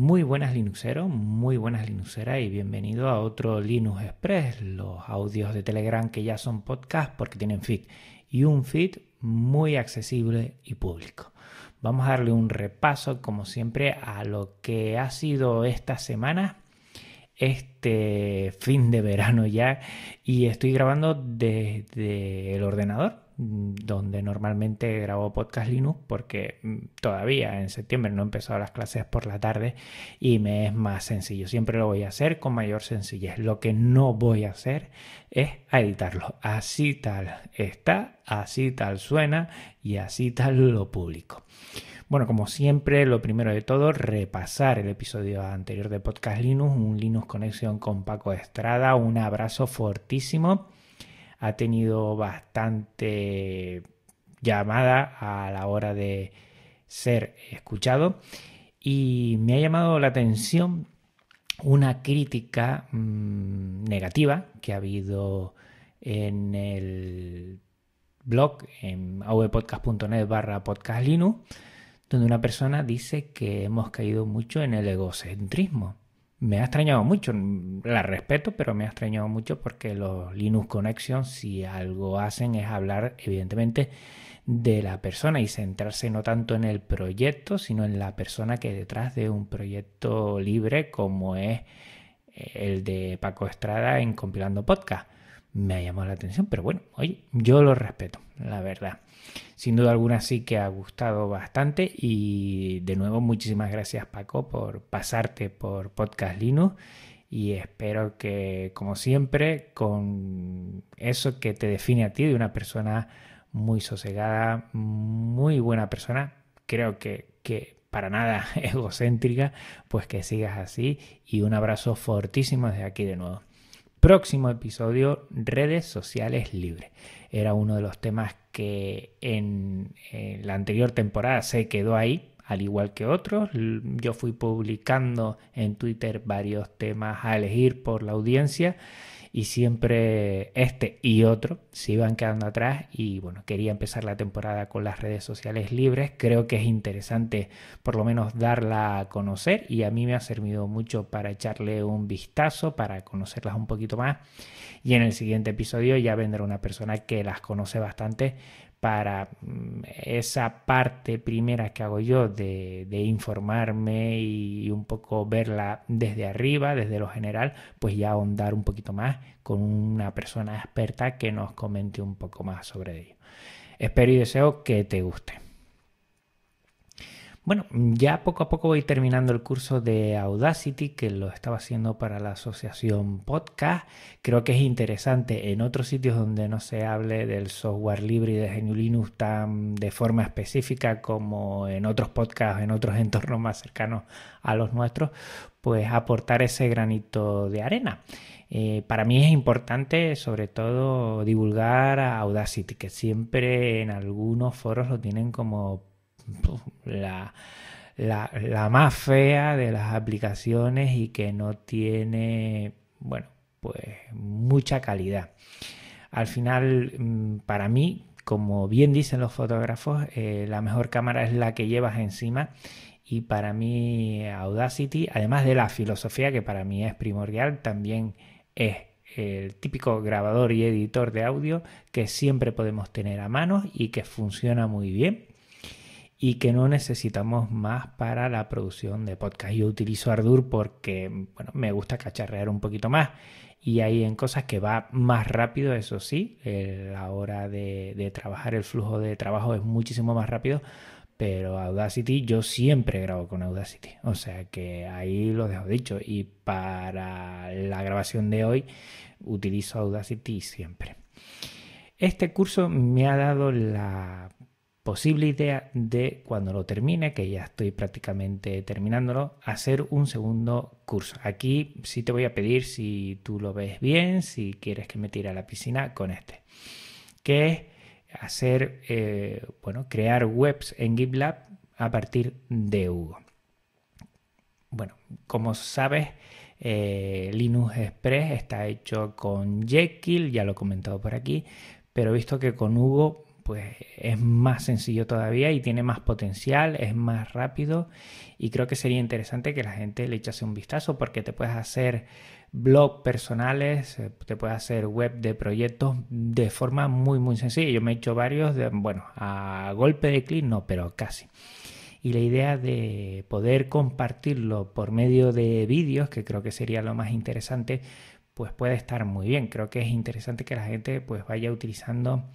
Muy buenas Linuxeros, muy buenas Linuxeras y bienvenido a otro Linux Express, los audios de Telegram que ya son podcast porque tienen feed y un feed muy accesible y público. Vamos a darle un repaso como siempre a lo que ha sido esta semana, este fin de verano ya y estoy grabando desde el ordenador donde normalmente grabo podcast Linux porque mm, todavía en septiembre no he empezado las clases por la tarde y me es más sencillo. Siempre lo voy a hacer con mayor sencillez. Lo que no voy a hacer es editarlo. Así tal está, así tal suena y así tal lo publico. Bueno, como siempre, lo primero de todo, repasar el episodio anterior de Podcast Linux, un Linux Conexión con Paco Estrada. Un abrazo fortísimo ha tenido bastante llamada a la hora de ser escuchado. Y me ha llamado la atención una crítica mm, negativa que ha habido en el blog en avpodcast.net barra donde una persona dice que hemos caído mucho en el egocentrismo me ha extrañado mucho. La respeto, pero me ha extrañado mucho porque los Linux Connection, si algo hacen, es hablar, evidentemente, de la persona y centrarse no tanto en el proyecto, sino en la persona que detrás de un proyecto libre como es eh, el de Paco Estrada en Compilando Podcast. Me ha llamado la atención, pero bueno, oye, yo lo respeto, la verdad. Sin duda alguna sí que ha gustado bastante y de nuevo muchísimas gracias Paco por pasarte por Podcast Linux y espero que como siempre con eso que te define a ti de una persona muy sosegada, muy buena persona, creo que, que para nada egocéntrica, pues que sigas así y un abrazo fortísimo desde aquí de nuevo. Próximo episodio, redes sociales libres. Era uno de los temas que en, la anterior temporada se quedó ahí, al igual que otros. Yo fui publicando en Twitter varios temas a elegir por la audiencia y siempre este y otro se iban quedando atrás y bueno, quería empezar la temporada con las redes sociales libres. Creo que es interesante por lo menos darla a conocer y a mí me ha servido mucho para echarle un vistazo, para conocerlas un poquito más y en el siguiente episodio ya vendrá una persona que las conoce bastante para mm, esa parte primera que hago yo de, informarme y un poco verla desde arriba, desde lo general, pues ya ahondar un poquito más con una persona experta que nos comente un poco más sobre ello. Espero y deseo que te guste. Bueno, ya poco a poco voy terminando el curso de Audacity, que lo estaba haciendo para la asociación Podcast. Creo que es interesante en otros sitios donde no se hable del software libre y de GNU Linux tan de forma específica como en otros podcasts, en otros entornos más cercanos a los nuestros, pues aportar ese granito de arena. Eh, para mí es importante sobre todo divulgar a Audacity, que siempre en algunos foros lo tienen como la, la, más fea de las aplicaciones y que no tiene, bueno, pues mucha calidad. Al final, mm, para mí, como bien dicen los fotógrafos, eh, la mejor cámara es la que llevas encima y para mí Audacity, además de la filosofía que para mí es primordial, también es el típico grabador y editor de audio que siempre podemos tener a mano y que funciona muy bien y que no necesitamos más para la producción de podcast. Yo utilizo Ardour porque bueno, me gusta cacharrear un poquito más y hay en cosas que va más rápido, eso sí, la hora de, trabajar, el flujo de trabajo es muchísimo más rápido, pero Audacity yo siempre grabo con Audacity, o sea que ahí lo dejo dicho y para la grabación de hoy utilizo Audacity siempre. Este curso me ha dado la posible idea de cuando lo termine, que ya estoy prácticamente terminándolo, hacer un segundo curso. Aquí sí te voy a pedir si tú lo ves bien, si quieres que me tire a la piscina con este, que es hacer, eh, bueno, crear webs en GitLab a partir de Hugo. Bueno, como sabes, eh, Linux Express está hecho con Jekyll, ya lo he comentado por aquí, pero visto que con Hugo pues es más sencillo todavía y tiene más potencial, es más rápido y creo que sería interesante que la gente le echase un vistazo porque te puedes hacer blog personales, eh, te puedes hacer web de proyectos de forma muy muy sencilla. Yo me he hecho varios, de, bueno, a golpe de clic no, pero casi. Y la idea de poder compartirlo por medio de vídeos, que creo que sería lo más interesante, pues puede estar muy bien. Creo que es interesante que la gente pues vaya utilizando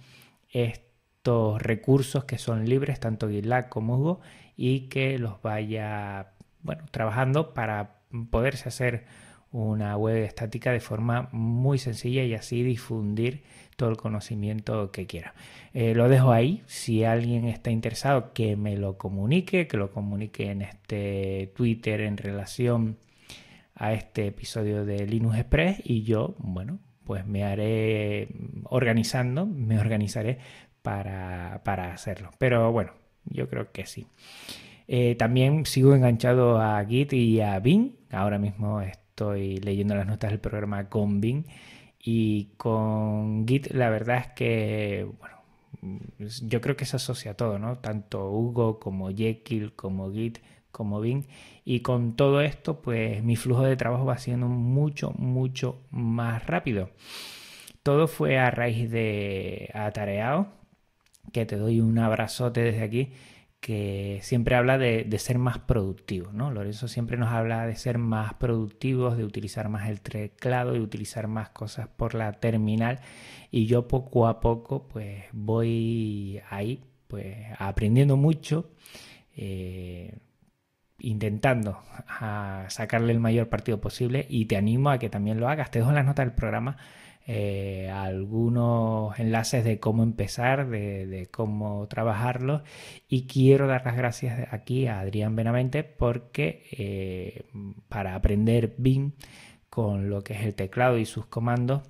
recursos que son libres, tanto GitLab como Hugo, y que los vaya, bueno, trabajando para poderse hacer una web estática de forma muy sencilla y así difundir todo el conocimiento que quiera. Eh, lo dejo ahí. Si alguien está interesado, que me lo comunique, que lo comunique en este Twitter en relación a este episodio de Linux Express y yo, bueno, pues me haré organizando, me organizaré para, hacerlo. Pero bueno, yo creo que sí. Eh, también sigo enganchado a Git y a Bing. Ahora mismo estoy leyendo las notas del programa con Bing y con Git la verdad es que, bueno, yo creo que se asocia a todo, ¿no? Tanto Hugo como Jekyll como Git como Bing y con todo esto pues mi flujo de trabajo va siendo mucho mucho más rápido. Todo fue a raíz de Atareado, que te doy un abrazote desde aquí que siempre habla de, ser más productivo, ¿no? Lorenzo siempre nos habla de ser más productivos, de utilizar más el teclado, de utilizar más cosas por la terminal y yo poco a poco pues voy ahí pues aprendiendo mucho, eh, intentando sacarle el mayor partido posible y te animo a que también lo hagas. Te dejo las notas del programa eh, algunos enlaces de cómo empezar, de, cómo trabajarlo. Y quiero dar las gracias aquí a Adrián Benavente porque eh, para aprender BIM con lo que es el teclado y sus comandos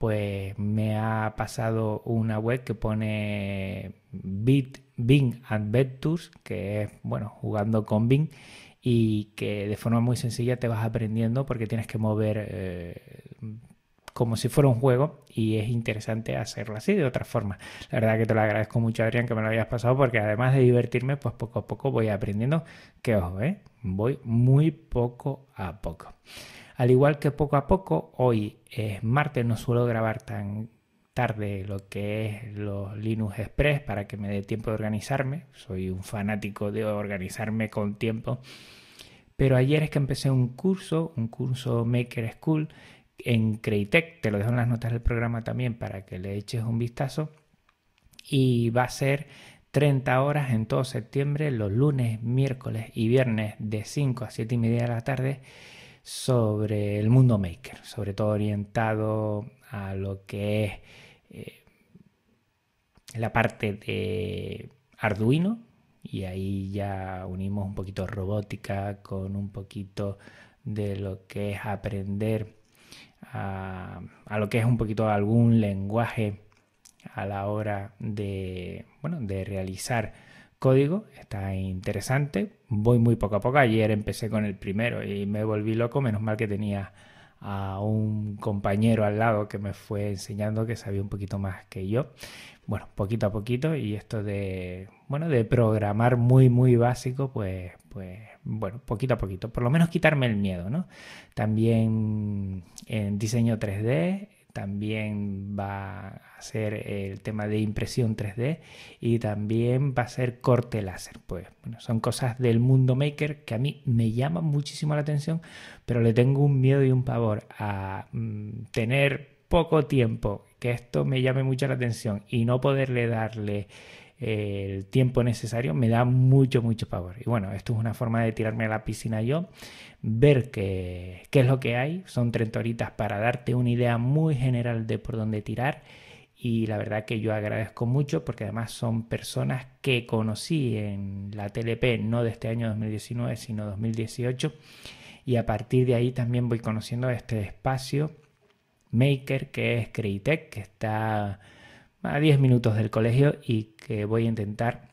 pues me ha pasado una web que pone Bit, Bing Adventures, que es, bueno, jugando con Bing y que de forma muy sencilla te vas aprendiendo porque tienes que mover eh, como si fuera un juego y es interesante hacerlo así de otra forma. La verdad que te lo agradezco mucho Adrián que me lo hayas pasado porque además de divertirme pues poco a poco voy aprendiendo que ojo, ¿eh? voy muy poco a poco. Al igual que poco a poco, hoy es martes, no suelo grabar tan tarde lo que es los Linux Express para que me dé tiempo de organizarme. Soy un fanático de organizarme con tiempo. Pero ayer es que empecé un curso, un curso Maker School en Creitec, te lo dejo en las notas del programa también para que le eches un vistazo. Y va a ser 30 horas en todo septiembre, los lunes, miércoles y viernes de 5 a 7 y media de la tarde sobre el mundo maker, sobre todo orientado a lo que es eh, la parte de Arduino y ahí ya unimos un poquito robótica con un poquito de lo que es aprender a, lo que es un poquito algún lenguaje a la hora de, bueno, de realizar código. Está interesante. Voy muy poco a poco. Ayer empecé con el primero y me volví loco. Menos mal que tenía a un compañero al lado que me fue enseñando que sabía un poquito más que yo. Bueno, poquito a poquito y esto de, bueno, de programar muy, muy básico, pues, pues, bueno, poquito a poquito. Por lo menos quitarme el miedo, ¿no? También en diseño 3D también va a ser el tema de impresión 3D y también va a ser corte láser. Pues bueno, son cosas del mundo maker que a mí me llaman muchísimo la atención, pero le tengo un miedo y un pavor a mm, tener poco tiempo, que esto me llame mucho la atención y no poderle darle el tiempo necesario me da mucho, mucho pavor. Y bueno, esto es una forma de tirarme a la piscina yo, ver qué, qué es lo que hay. Son 30 horitas para darte una idea muy general de por dónde tirar. Y la verdad que yo agradezco mucho porque además son personas que conocí en la TLP, no de este año 2019, sino 2018. Y a partir de ahí también voy conociendo este espacio Maker que es Creitec, que está a 10 minutos del colegio y que voy a intentar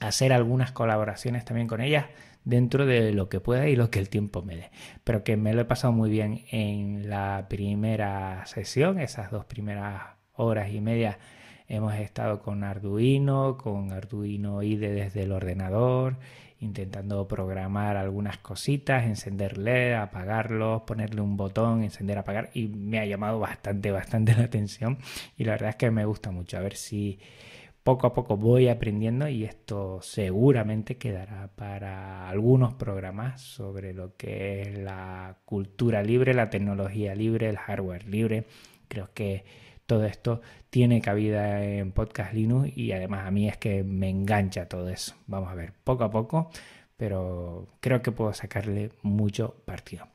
hacer algunas colaboraciones también con ellas dentro de lo que pueda y lo que el tiempo me dé. Pero que me lo he pasado muy bien en la primera sesión, esas dos primeras horas y media Hemos estado con Arduino, con Arduino IDE desde el ordenador, intentando programar algunas cositas, encenderle, apagarlos, ponerle un botón, encender, apagar y me ha llamado bastante, bastante la atención y la verdad es que me gusta mucho. A ver si poco a poco voy aprendiendo y esto seguramente quedará para algunos programas sobre lo que es la cultura libre, la tecnología libre, el hardware libre. Creo que todo esto tiene cabida en Podcast Linux y además a mí es que me engancha todo eso. Vamos a ver, poco a poco, pero creo que puedo sacarle mucho partido.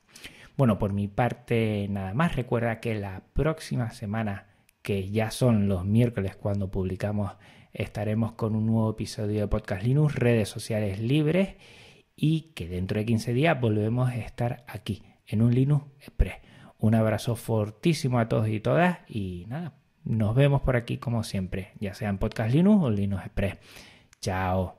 Bueno, por mi parte nada más. Recuerda que la próxima semana, que ya son los miércoles cuando publicamos estaremos con un nuevo episodio de Podcast Linux, redes sociales libres y que dentro de 15 días volvemos a estar aquí en un Linux Express. Un abrazo fortísimo a todos y todas y nada, nos vemos por aquí como siempre, ya sea en Podcast Linux o Linux Express. Chao.